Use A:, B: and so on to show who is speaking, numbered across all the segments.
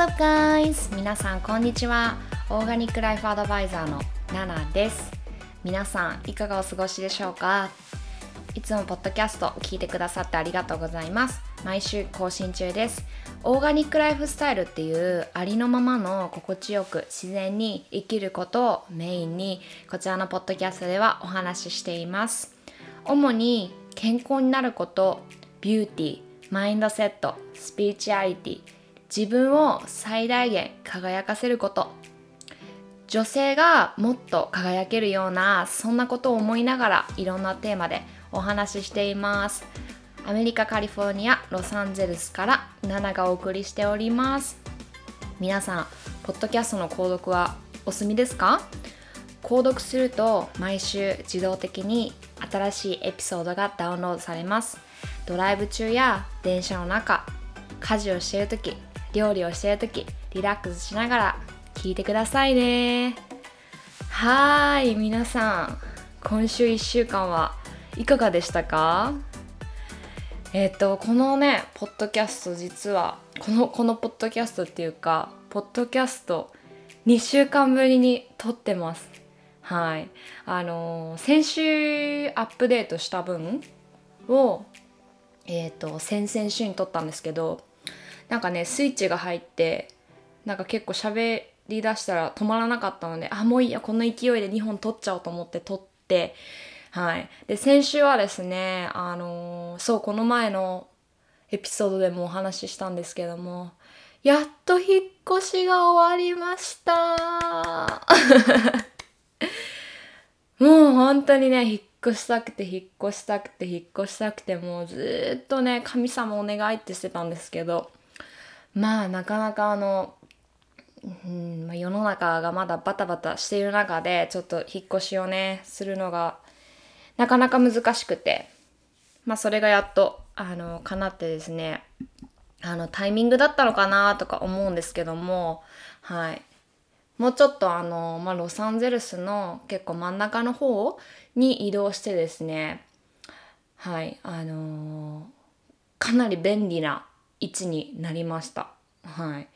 A: Up guys? 皆さんこんにちは。オーガニックライフアドバイザーのナナです。皆さんいかがお過ごしでしょうか？いつもポッドキャスト聞いてくださってありがとうございます。毎週更新中です。オーガニックライフスタイルっていうありのままの心地よく自然に生きることをメインにこちらのポッドキャストではお話ししています。主に健康になること、ビューティー、マインドセット、スピリチュアリティ、自分を最大限輝かせること、女性がもっと輝けるようなそんなことを思いながらいろんなテーマでお話ししています。アメリカカリフォルニアロサンゼルスからナナがお送りしております。皆さんポッドキャストの購読はお済みですか？購読すると毎週自動的に新しいエピソードがダウンロードされます。ドライブ中や電車の中家事をしている時料理をしている時リラックスしながら聞いてくださいね。はーい皆さん今週1週間はいかがでしたか？えっ、とこのねポッドキャスト実はこのこのポッドキャストっていうかポッドキャスト2週間ぶりに撮ってます。はい。あのー先週アップデートした分をえっ、と先々週に撮ったんですけどなんかねスイッチが入ってなんか結構喋り出したら止まらなかったのであもういいやこの勢いで2本撮っちゃおうと思って撮ってはい。で先週はですねあのーそうこの前のエピソードでもお話ししたんですけどもやっと引っ越しが終わりました。もう本当にね引っ越したくて引っ越したくて引っ越したくてもうずっとね神様お願いってしてたんですけどまあなかなかあのうんまあ、世の中がまだバタバタしている中でちょっと引っ越しをねするのがなかなか難しくてまあそれがやっとあの叶ってですねあのタイミングだったのかなとか思うんですけどもはい。もうちょっとあの、まあ、ロサンゼルスの結構真ん中の方に移動してですねはいあのかなり便利な位置になりました。はい。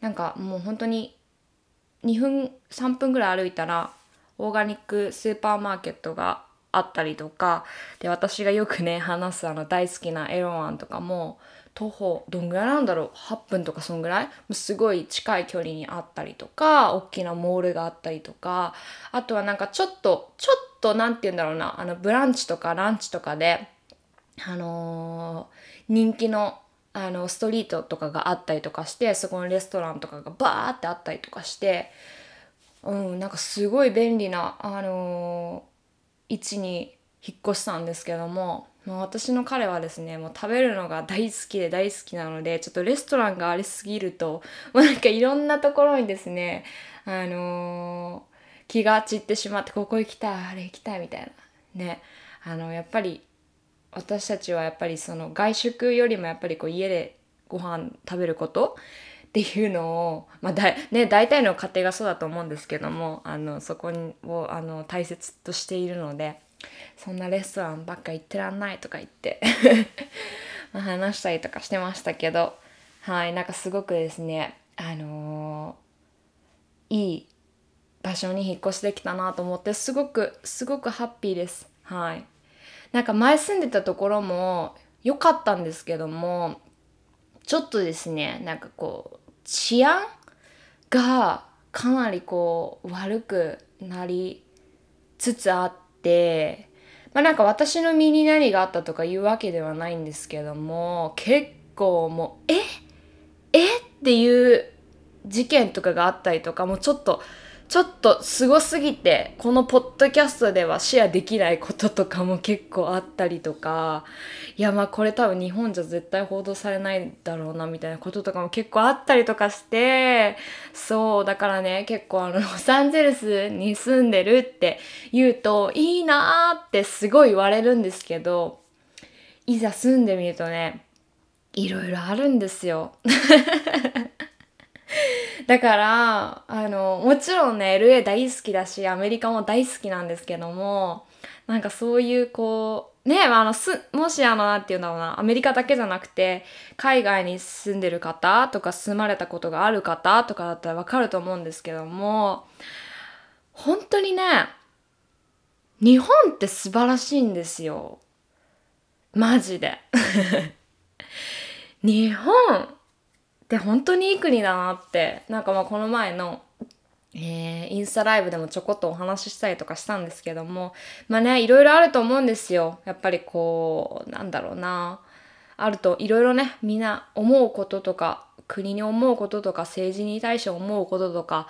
A: なんかもう本当に2分3分ぐらい歩いたらオーガニックスーパーマーケットがあったりとかで私がよくね話すあの大好きなエロワンとかも徒歩どんぐらいなんだろう？8分とかそんぐらい？すごい近い距離にあったりとか大きなモールがあったりとかあとはなんかちょっとちょっとなんて言うんだろうなあのブランチとかランチとかであのー人気のあのストリートとかがあったりとかしてそこのレストランとかがバーってあったりとかしてうんなんかすごい便利なあのー位置に引っ越したんですけどももう私の彼はですねもう食べるのが大好きで大好きなのでちょっとレストランがありすぎると もうなんかいろんなところにですねあのー気が散ってしまってここ行きたいあれ行きたいみたいな。ね。あのやっぱり私たちはやっぱりその外食よりもやっぱりこう家でご飯食べることっていうのを、まあだね、大体の家庭がそうだと思うんですけどもあのそこをあの大切としているのでそんなレストランばっか行ってらんないとか言って 話したりとかしてましたけどはいなんかすごくですねあのーいい場所に引っ越しできたなと思ってすごくすごくハッピーですはい。なんか前住んでたところも良かったんですけどもちょっとですねなんかこう治安がかなりこう悪くなりつつあってまあなんか私の身に何があったとかいうわけではないんですけども結構もうえ？え？っていう事件とかがあったりとかもうちょっとちょっとすごすぎてこのポッドキャストではシェアできないこととかも結構あったりとかいやまあこれ多分日本じゃ絶対報道されないだろうなみたいなこととかも結構あったりとかしてそうだからね結構あの ロサンゼルスに住んでるって言うといいなーってすごい言われるんですけどいざ住んでみるとねいろいろあるんですよ。だからあのもちろんね LA 大好きだしアメリカも大好きなんですけどもなんかそういうこうねあのすもしあの何て言うんだろうなアメリカだけじゃなくて海外に住んでる方とか住まれたことがある方とかだったらわかると思うんですけども本当にね日本って素晴らしいんですよ。マジで。日本って本当にいい国だなってなんかまあこの前のえー、インスタライブでもちょこっとお話ししたりとかしたんですけどもまあねいろいろあると思うんですよ。やっぱりこうなんだろうな。あるといろいろねみんな思うこととか国に思うこととか政治に対して思うこととか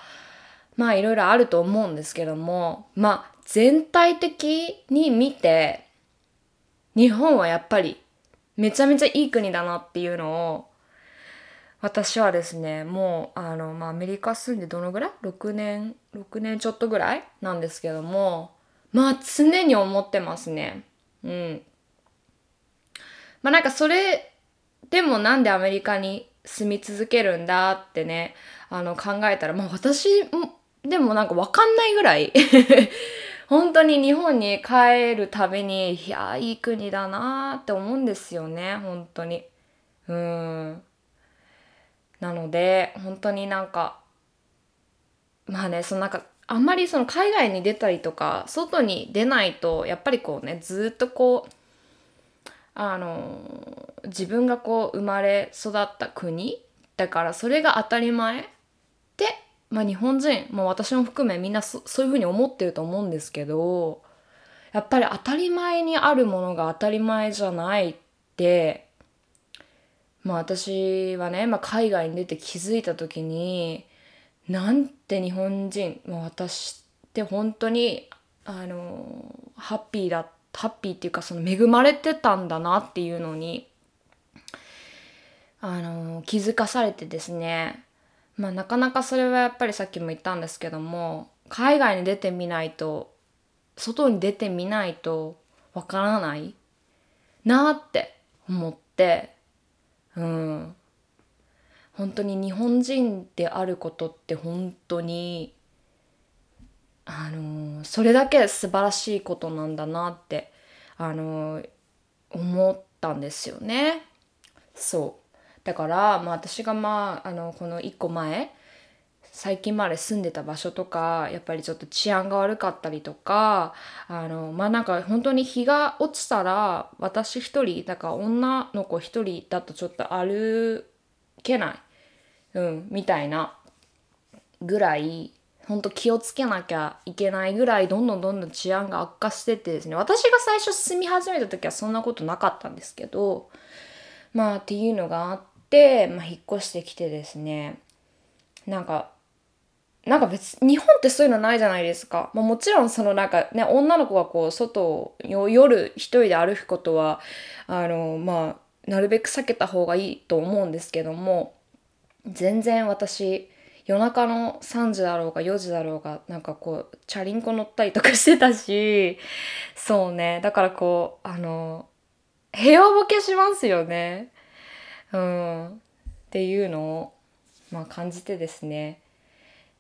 A: まあいろいろあると思うんですけどもまあ全体的に見て日本はやっぱりめちゃめちゃいい国だなっていうのを私はですねもうあの、まあ、アメリカ住んでどのぐらい ?6 年6年ちょっとぐらいなんですけどもまあ常に思ってますね。うん。まあなんかそれでもなんでアメリカに住み続けるんだってねあの考えたらまあ私でもなんかわかんないぐらい。本当に日本に帰るたびにいやいい国だなって思うんですよね本当に。うん。ので本当になんかまあねそのなんかあんまりその海外に出たりとか外に出ないとやっぱりこうねずっとこうあの自分がこう生まれ育った国だからそれが当たり前で、まあ、日本人もう私も含めみんなそそういうふうに思ってると思うんですけどやっぱり当たり前にあるものが当たり前じゃないってまあ私はね、まあ、海外に出て気づいた時になんて日本人、まあ、私って本当にあのハッピーだハッピーっていうかその恵まれてたんだなっていうのにあの気づかされてですね。まあなかなかそれはやっぱりさっきも言ったんですけども海外に出てみないと外に出てみないとわからないなって思ってうん本当に日本人であることって本当にあのそれだけ素晴らしいことなんだなってあの思ったんですよね。そうだから、まあ、私がまああのこの1個前最近まで住んでた場所とかやっぱりちょっと治安が悪かったりとかあのまあなんか本当に日が落ちたら私一人だから女の子一人だとちょっと歩けない、うん、みたいなぐらい本当気をつけなきゃいけないぐらいどんどんどんどん治安が悪化しててですね私が最初住み始めた時はそんなことなかったんですけどまあっていうのがあって、まあ、引っ越してきてですねなんかなんか別日本ってそういうのないじゃないですか、まあ、もちろんそのなんかね女の子がこう外を夜一人で歩くことはあのまあなるべく避けた方がいいと思うんですけども全然私夜中の3時だろうが4時だろうがなんかこうチャリンコ乗ったりとかしてたしそうね。だからこうあの部屋ボケしますよね。うん。っていうのをまあ感じてですね。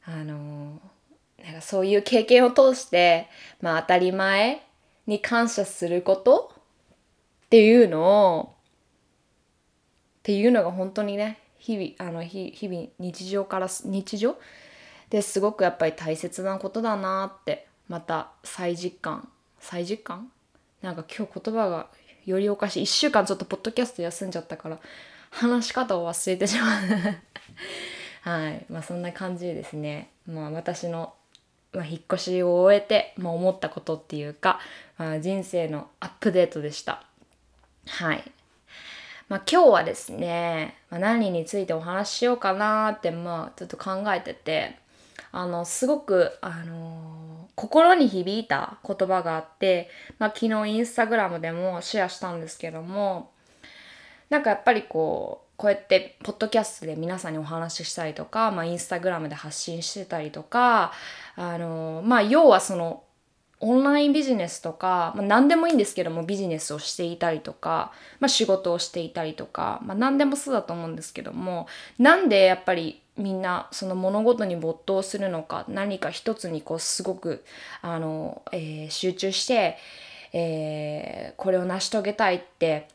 A: あのなんかそういう経験を通して、まあ、当たり前に感謝することっていうのをっていうのが本当にね日々あの日日々日常から日常？ですごくやっぱり大切なことだなってまた再実感再実感？なんか今日言葉がよりおかしい。1週間ちょっとポッドキャスト休んじゃったから話し方を忘れてしまう。はい。まあそんな感じでですね、まあ、私の、まあ、引っ越しを終えて、まあ、思ったことっていうか、まあ、人生のアップデートでした。はい。まあ、今日はですね、まあ、何についてお話ししようかなってまあちょっと考えててあのすごくあのー、心に響いた言葉があって、まあ、昨日インスタグラムでもシェアしたんですけどもなんかやっぱりこうこうやってポッドキャストで皆さんにお話ししたりとか、まあ、インスタグラムで発信してたりとかあのまあ要はそのオンラインビジネスとか、まあ、何でもいいんですけどもビジネスをしていたりとか、まあ、仕事をしていたりとか、まあ、何でもそうだと思うんですけどもなんでやっぱりみんなその物事に没頭するのか何か一つにこうすごくあの、えー、集中してえー、これを成し遂げたいって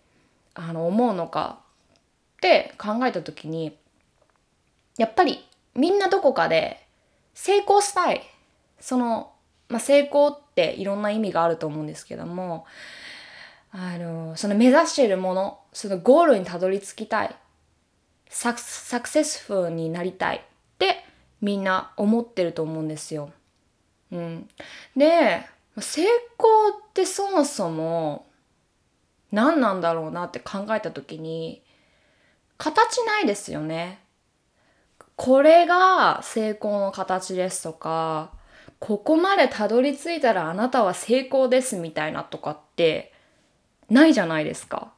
A: あの思うのかって考えた時にやっぱりみんなどこかで成功したい。その、まあ、成功っていろんな意味があると思うんですけどもあのその目指しているものそのゴールにたどり着きたい。サクサクセスフルになりたい。ってみんな思ってると思うんですよ。うん、で成功ってそもそも何なんだろうなって考えた時に形ないですよね。これが成功の形ですとかここまでたどり着いたらあなたは成功ですみたいなとかってないじゃないですか。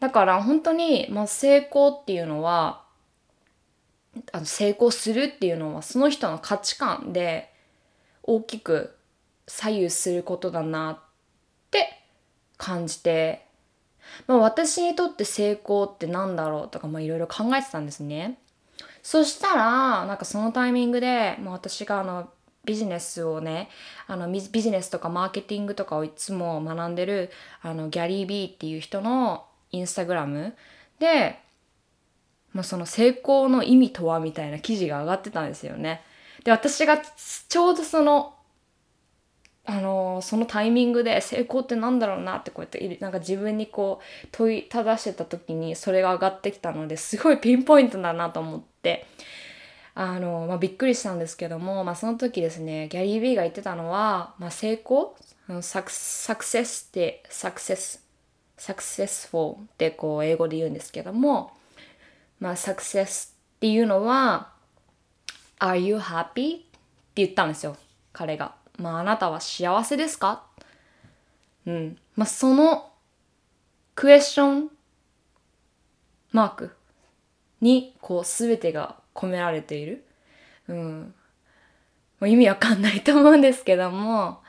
A: だから本当に、まあ、成功っていうのはあの成功するっていうのはその人の価値観で大きく左右することだなって感じて、まあ、私にとって成功って何だろうとかいろいろ考えてたんですね。そしたらなんかそのタイミングで、まあ、私があのビジネスをねあのビジネスとかマーケティングとかをいつも学んでるあのギャリー・ビーっていう人のインスタグラムで、まあ、その成功の意味とはみたいな記事が上がってたんですよね。で私がちょうどそのあのそのタイミングで成功ってなんだろうなってこうやってなんか自分にこう問いただしてた時にそれが上がってきたのですごいピンポイントだなと思ってあの、まあ、びっくりしたんですけども、まあ、その時ですねギャリー・ビーが言ってたのは、まあ、成功サクサクセスってサクセスサクセスフォーってこう英語で言うんですけどもまあサクセスっていうのは Are you happy? って言ったんですよ彼が。まあ、あなたは幸せですか？うん。まあ、そのクエスチョンマークに、こう、すべてが込められている。うん。もう意味わかんないと思うんですけども、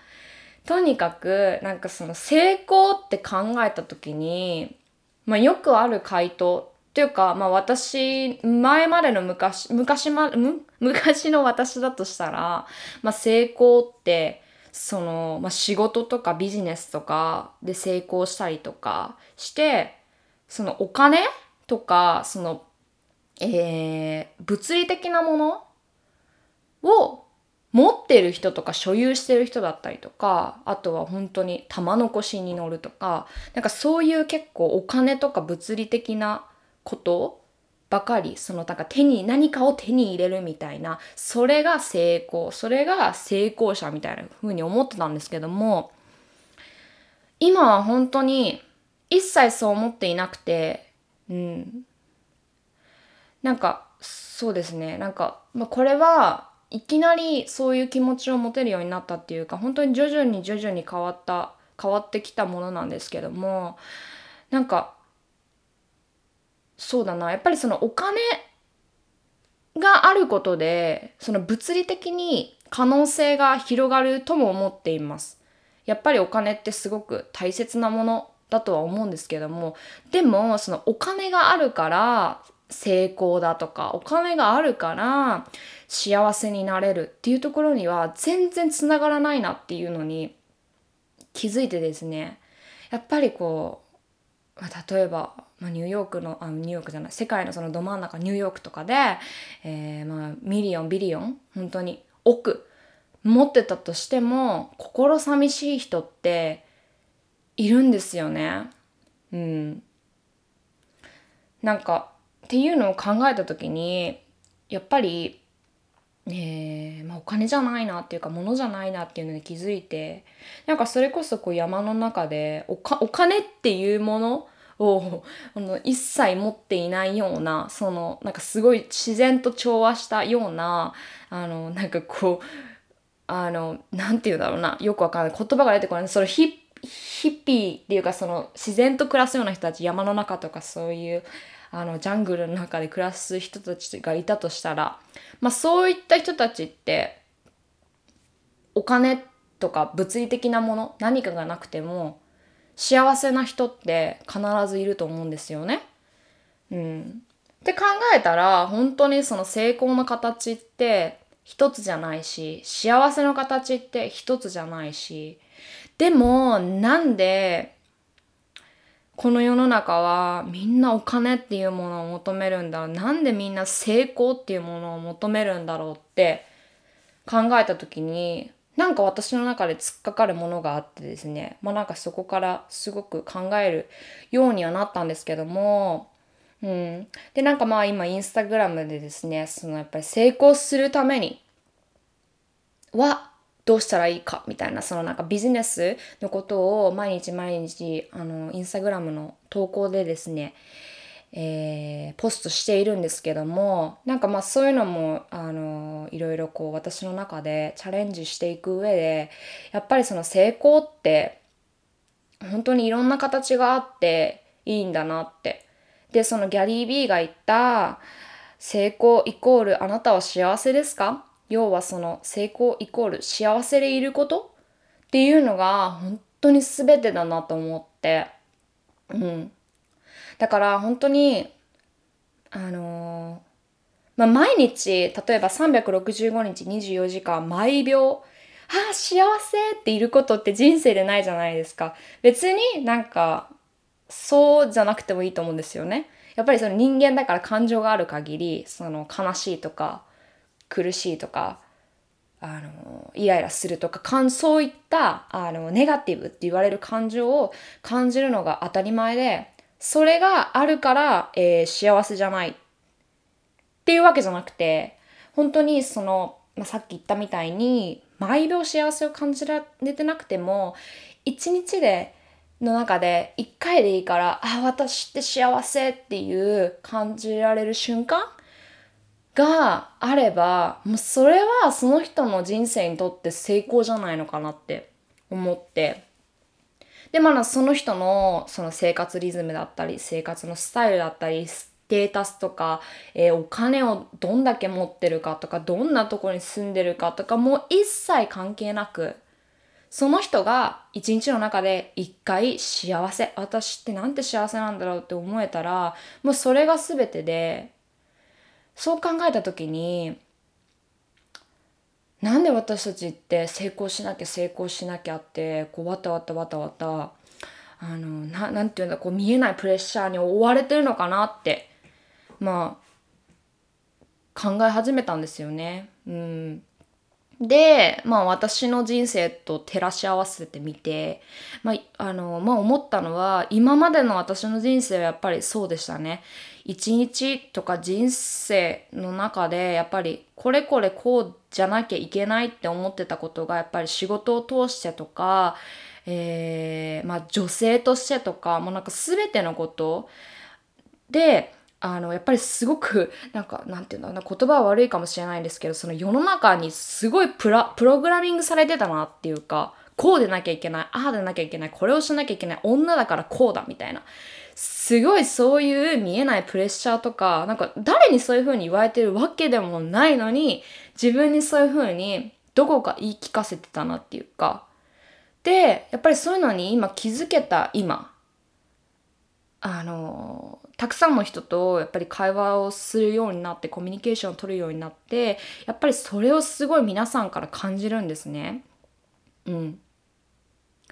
A: とにかく、なんかその成功って考えた時に、まあ、よくある回答っていうか、まあ私、前までの昔、昔ま、昔の私だとしたら、まあ成功って、その、まあ仕事とかビジネスとかで成功したりとかして、そのお金とか、その、えー、物理的なものを持ってる人とか所有してる人だったりとかあとは本当に玉残しに乗るとかなんかそういう結構お金とか物理的なことばかりそのなんか手に何かを手に入れるみたいなそれが成功それが成功者みたいな風に思ってたんですけども今は本当に一切そう思っていなくてうん。なんかそうですね。なんか、まあ、これはいきなりそういう気持ちを持てるようになったっていうか本当に徐々に徐々に変わった変わってきたものなんですけどもなんかそうだな。やっぱりそのお金があることでその物理的に可能性が広がるとも思っています。やっぱりお金ってすごく大切なものだとは思うんですけどもでもそのお金があるから成功だとかお金があるから幸せになれるっていうところには全然つながらないなっていうのに気づいてですね。やっぱりこう、例えばまあ、ニューヨークのあのニューヨークじゃない世界のそのど真ん中ニューヨークとかで、えー、まあ million billion 本当に億持ってたとしても心寂しい人っているんですよね。うん。なんかっていうのを考えた時にやっぱり、えーまあ、お金じゃないなっていうか物じゃないなっていうのに気づいてなんかそれこそこう山の中でおかお金っていうものを あの一切持っていないようなそのなんかすごい自然と調和したようなあのなんかこうあのなんて言うんだろうなよくわかんない言葉が出てこないそのヒヒッピーっていうかその自然と暮らすような人たち山の中とかそういうあのジャングルの中で暮らす人たちがいたとしたらまあそういった人たちってお金とか物理的なもの何かがなくても幸せな人って必ずいると思うんですよね。うん。って考えたら本当にその成功の形って一つじゃないし幸せの形って一つじゃないしでもなんでこの世の中はみんなお金っていうものを求めるんだろうなんでみんな成功っていうものを求めるんだろうって考えた時になんか私の中で突っかかるものがあってですね。まあなんかそこからすごく考えるようにはなったんですけども。うん、でなんかまあ今インスタグラムでですねそのやっぱり成功するためにはどうしたらいいかみたいなそのなんかビジネスのことを毎日毎日あのインスタグラムの投稿でですね、えー、ポストしているんですけども。なんかまあそういうのもあのいろいろこう私の中でチャレンジしていく上でやっぱりその成功って本当にいろんな形があっていいんだなって。でそのギャリー・ビーが言った成功イコールあなたは幸せですか？要はその成功イコール幸せでいること？っていうのが本当に全てだなと思って。うん。だから本当にあのー、まあ、毎日例えば365日24時間毎秒ああ幸せっていることって人生でないじゃないですか別になんかそうじゃなくてもいいと思うんですよね。やっぱりその人間だから感情がある限りその悲しいとか苦しいとかあのイライラするとかそういったあのネガティブって言われる感情を感じるのが当たり前でそれがあるから、えー、幸せじゃないっていうわけじゃなくて本当にその、まあ、さっき言ったみたいに毎秒幸せを感じられてなくても一日での中で一回でいいからあ私って幸せっていう感じられる瞬間があればもうそれはその人の人生にとって成功じゃないのかなって思って。でまだその人のその生活リズムだったり生活のスタイルだったりテータスとか、えー、お金をどんだけ持ってるかとかどんなところに住んでるかとかもう一切関係なくその人が一日の中で一回幸せ私ってなんて幸せなんだろうって思えたらもうそれが全てでそう考えた時になんで私たちって成功しなきゃ成功しなきゃってこうわたわたわたわたあのななんていうんだこう見えないプレッシャーに追われてるのかなってまあ考え始めたんですよね。うんで、まあ私の人生と照らし合わせてみて、まあ、あの、まあ思ったのは、今までの私の人生はやっぱりそうでしたね。一日とか人生の中で、やっぱりこれこれこうじゃなきゃいけないって思ってたことが、やっぱり仕事を通してとか、えー、まあ女性としてとか、もうなんか全てのことで、あのやっぱりすごくなんかなんていうんだろうな言葉は悪いかもしれないんですけどその世の中にすごいプラプログラミングされてたなっていうかこうでなきゃいけないああでなきゃいけないこれをしなきゃいけない女だからこうだみたいな。すごいそういう見えないプレッシャーとかなんか誰にそういう風に言われてるわけでもないのに自分にそういう風にどこか言い聞かせてたなっていうか。でやっぱりそういうのに今気づけた今。あのたくさんの人とやっぱり会話をするようになってコミュニケーションを取るようになってやっぱりそれをすごい皆さんから感じるんですね。うん。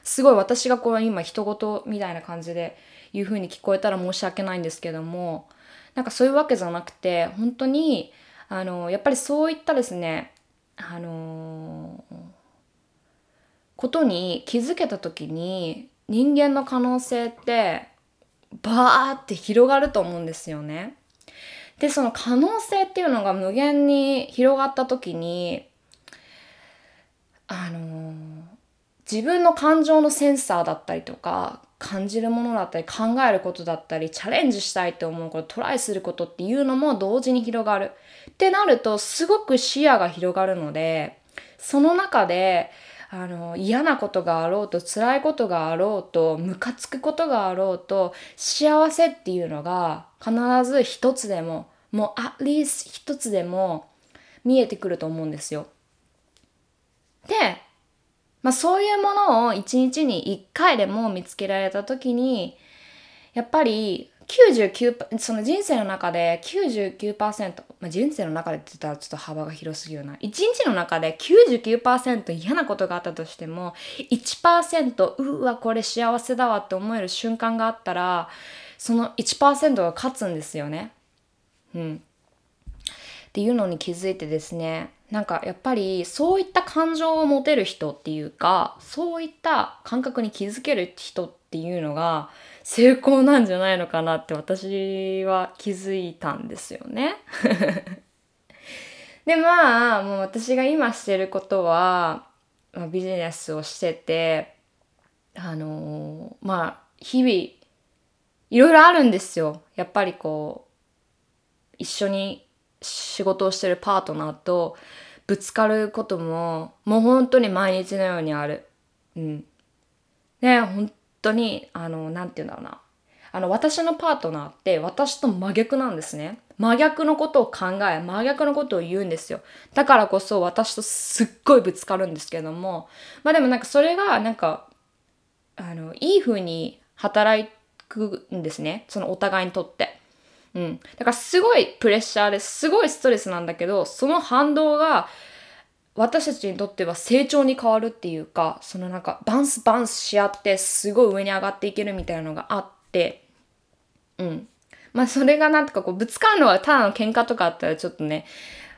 A: すごい私がこう今人事みたいな感じで言う風に聞こえたら申し訳ないんですけどもなんかそういうわけじゃなくて本当にあのやっぱりそういったですねあのことに気づけた時に人間の可能性ってバーって広がると思うんですよね。でその可能性っていうのが無限に広がった時にあの自分の感情のセンサーだったりとか感じるものだったり考えることだったりチャレンジしたいと思うことトライすることっていうのも同時に広がるってなるとすごく視野が広がるのでその中であの嫌なことがあろうと辛いことがあろうとムカつくことがあろうと幸せっていうのが必ず一つでももうアッリース一つでも見えてくると思うんですよ。で、まあ、そういうものを一日に一回でも見つけられた時にやっぱり99%その人生の中で99%、まあ、人生の中でって言ったらちょっと幅が広すぎるな1日の中で99%嫌なことがあったとしても1%うわこれ幸せだわって思える瞬間があったらその1%が勝つんですよね。うん、っていうのに気づいてですねなんかやっぱりそういった感情を持てる人っていうかそういった感覚に気づける人っていうのが成功なんじゃないのかなって私は気づいたんですよね。でまあもう私が今してることは、まあ、ビジネスをしててあのー、まあ日々いろいろあるんですよ。やっぱりこう一緒に仕事をしてるパートナーとぶつかることももう本当に毎日のようにある。うん。ね本当にあの何て言うんだろうなあの私のパートナーって私と真逆なんですね。真逆のことを考え真逆のことを言うんですよ。だからこそ私とすっごいぶつかるんですけどもまあでもなんかそれがなんかあのいい風に働くんですねそのお互いにとって。うん。だからすごいプレッシャーですごいストレスなんだけど、その反動が私たちにとっては成長に変わるっていうか、そのなんかバンスバンスし合ってすごい上に上がっていけるみたいなのがあって、うん。まあそれがなんとかこうぶつかるのはただの喧嘩とかあったらちょっとね、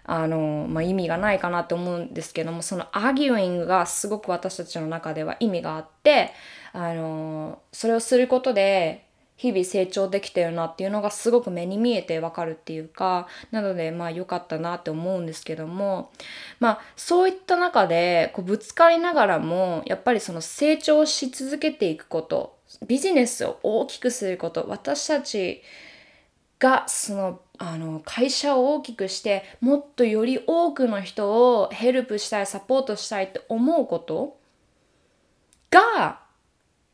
A: あの、まあ、意味がないかなって思うんですけども、そのアギュイングがすごく私たちの中では意味があって、あの、それをすることで、日々成長できてるなっていうのがすごく目に見えてわかるっていうかなのでまあ良かったなって思うんですけどもまあそういった中でこうぶつかりながらもやっぱりその成長し続けていくことビジネスを大きくすること私たちがそのあの会社を大きくしてもっとより多くの人をヘルプしたいサポートしたいって思うことが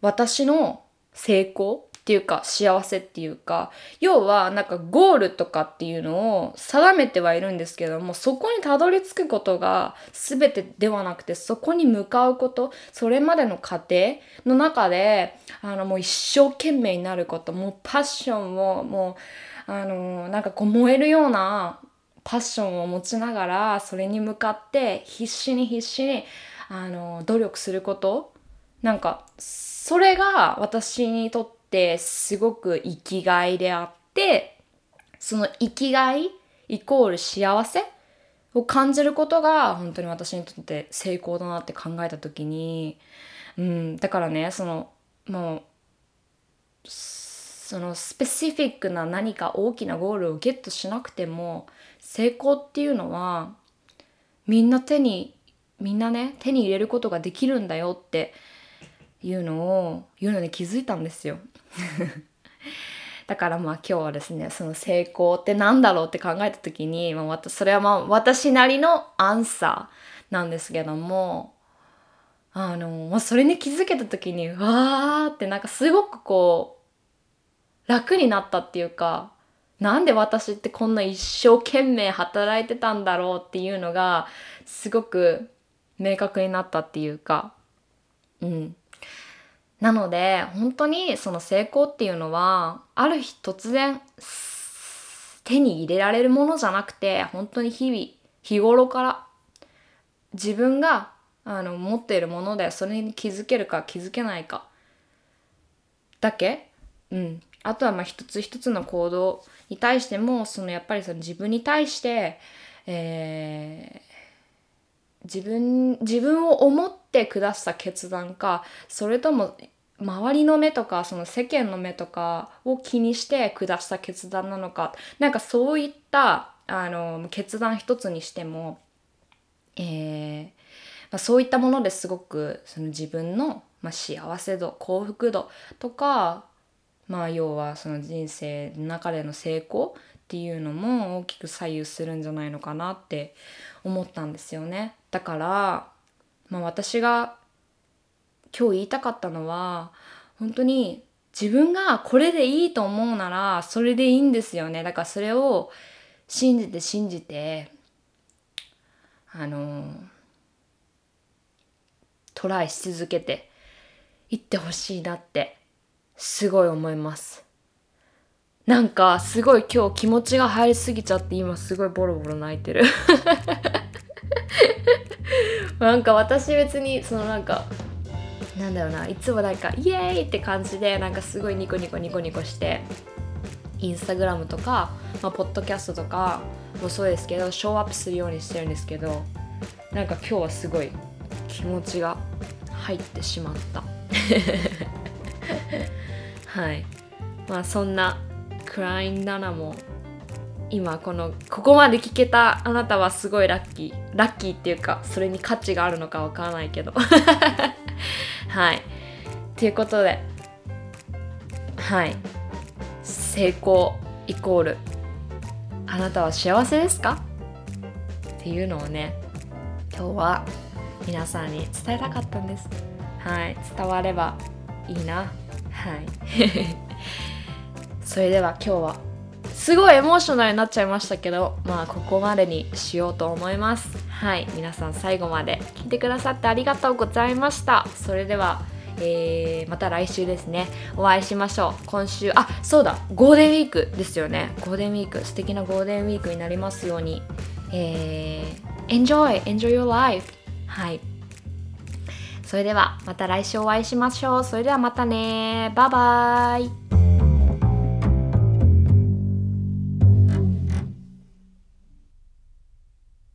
A: 私の成功ていうか幸せっていうか要はなんかゴールとかっていうのを定めてはいるんですけどもそこにたどり着くことが全てではなくてそこに向かうことそれまでの過程の中であのもう一生懸命になることもうパッションをもうあのなんかこう燃えるようなパッションを持ちながらそれに向かって必死に必死にあの努力すること。なんかそれが私にとってってすごく生きがいであってその生きがいイコール幸せを感じることが本当に私にとって成功だなって考えた時に、うん、だからねそのもうそのスペシフィックな何か大きなゴールをゲットしなくても成功っていうのはみんな手にみんなね手に入れることができるんだよっていうのを言うのに気づいたんですよ。だからまあ今日はですねその成功って何だろうって考えた時に、まあ、それはまあ私なりのアンサーなんですけどもあの、まあ、それに気づけた時にわーってなんかすごくこう楽になったっていうかなんで私ってこんな一生懸命働いてたんだろうっていうのがすごく明確になったっていうかうん。なので本当にその成功っていうのはある日突然手に入れられるものじゃなくて本当に日々日頃から自分があの持っているものでそれに気づけるか気づけないかだけ、うん、あとはまあ一つ一つの行動に対してもそのやっぱりその自分に対して、え自分自分を思って下した決断かそれとも周りの目とかその世間の目とかを気にして下した決断なのかなんかそういったあの決断一つにしても、えーまあ、そういったものですごくその自分の、まあ、幸せ度幸福度とか、まあ、要はその人生の中での成功っていうのも大きく左右するんじゃないのかなって思ったんですよね。だから、まあ、私が今日言いたかったのは本当に自分がこれでいいと思うならそれでいいんですよね。だからそれを信じて信じてあのトライし続けていってほしいなってすごい思います。なんかすごい今日気持ちが入りすぎちゃって今すごいボロボロ泣いてる なんか私別にそのなんかなんだろうないつもなんかイエーイって感じでなんかすごいニコニコニコニコしてインスタグラムとか、まあ、ポッドキャストとかもそうですけどショーアップするようにしてるんですけどなんか今日はすごい気持ちが入ってしまった。はい。まあそんなクラインナナも今このここまで聞けたあなたはすごいラッキーラッキーっていうかそれに価値があるのかわからないけど。はい。ということではい。成功イコールあなたは幸せですか？っていうのをね今日は皆さんに伝えたかったんです。はい。伝わればいいな。はい。それでは今日はすごいエモーショナルになっちゃいましたけどまあここまでにしようと思います。はい皆さん最後まで聞いてくださってありがとうございました。それではえー、また来週ですね。お会いしましょう。今週あそうだゴールデンウィークですよね。ゴールデンウィーク素敵なゴールデンウィークになりますように。えー、enjoy enjoy your life はい。それではまた来週お会いしましょう。それではまたね。バイバーイ。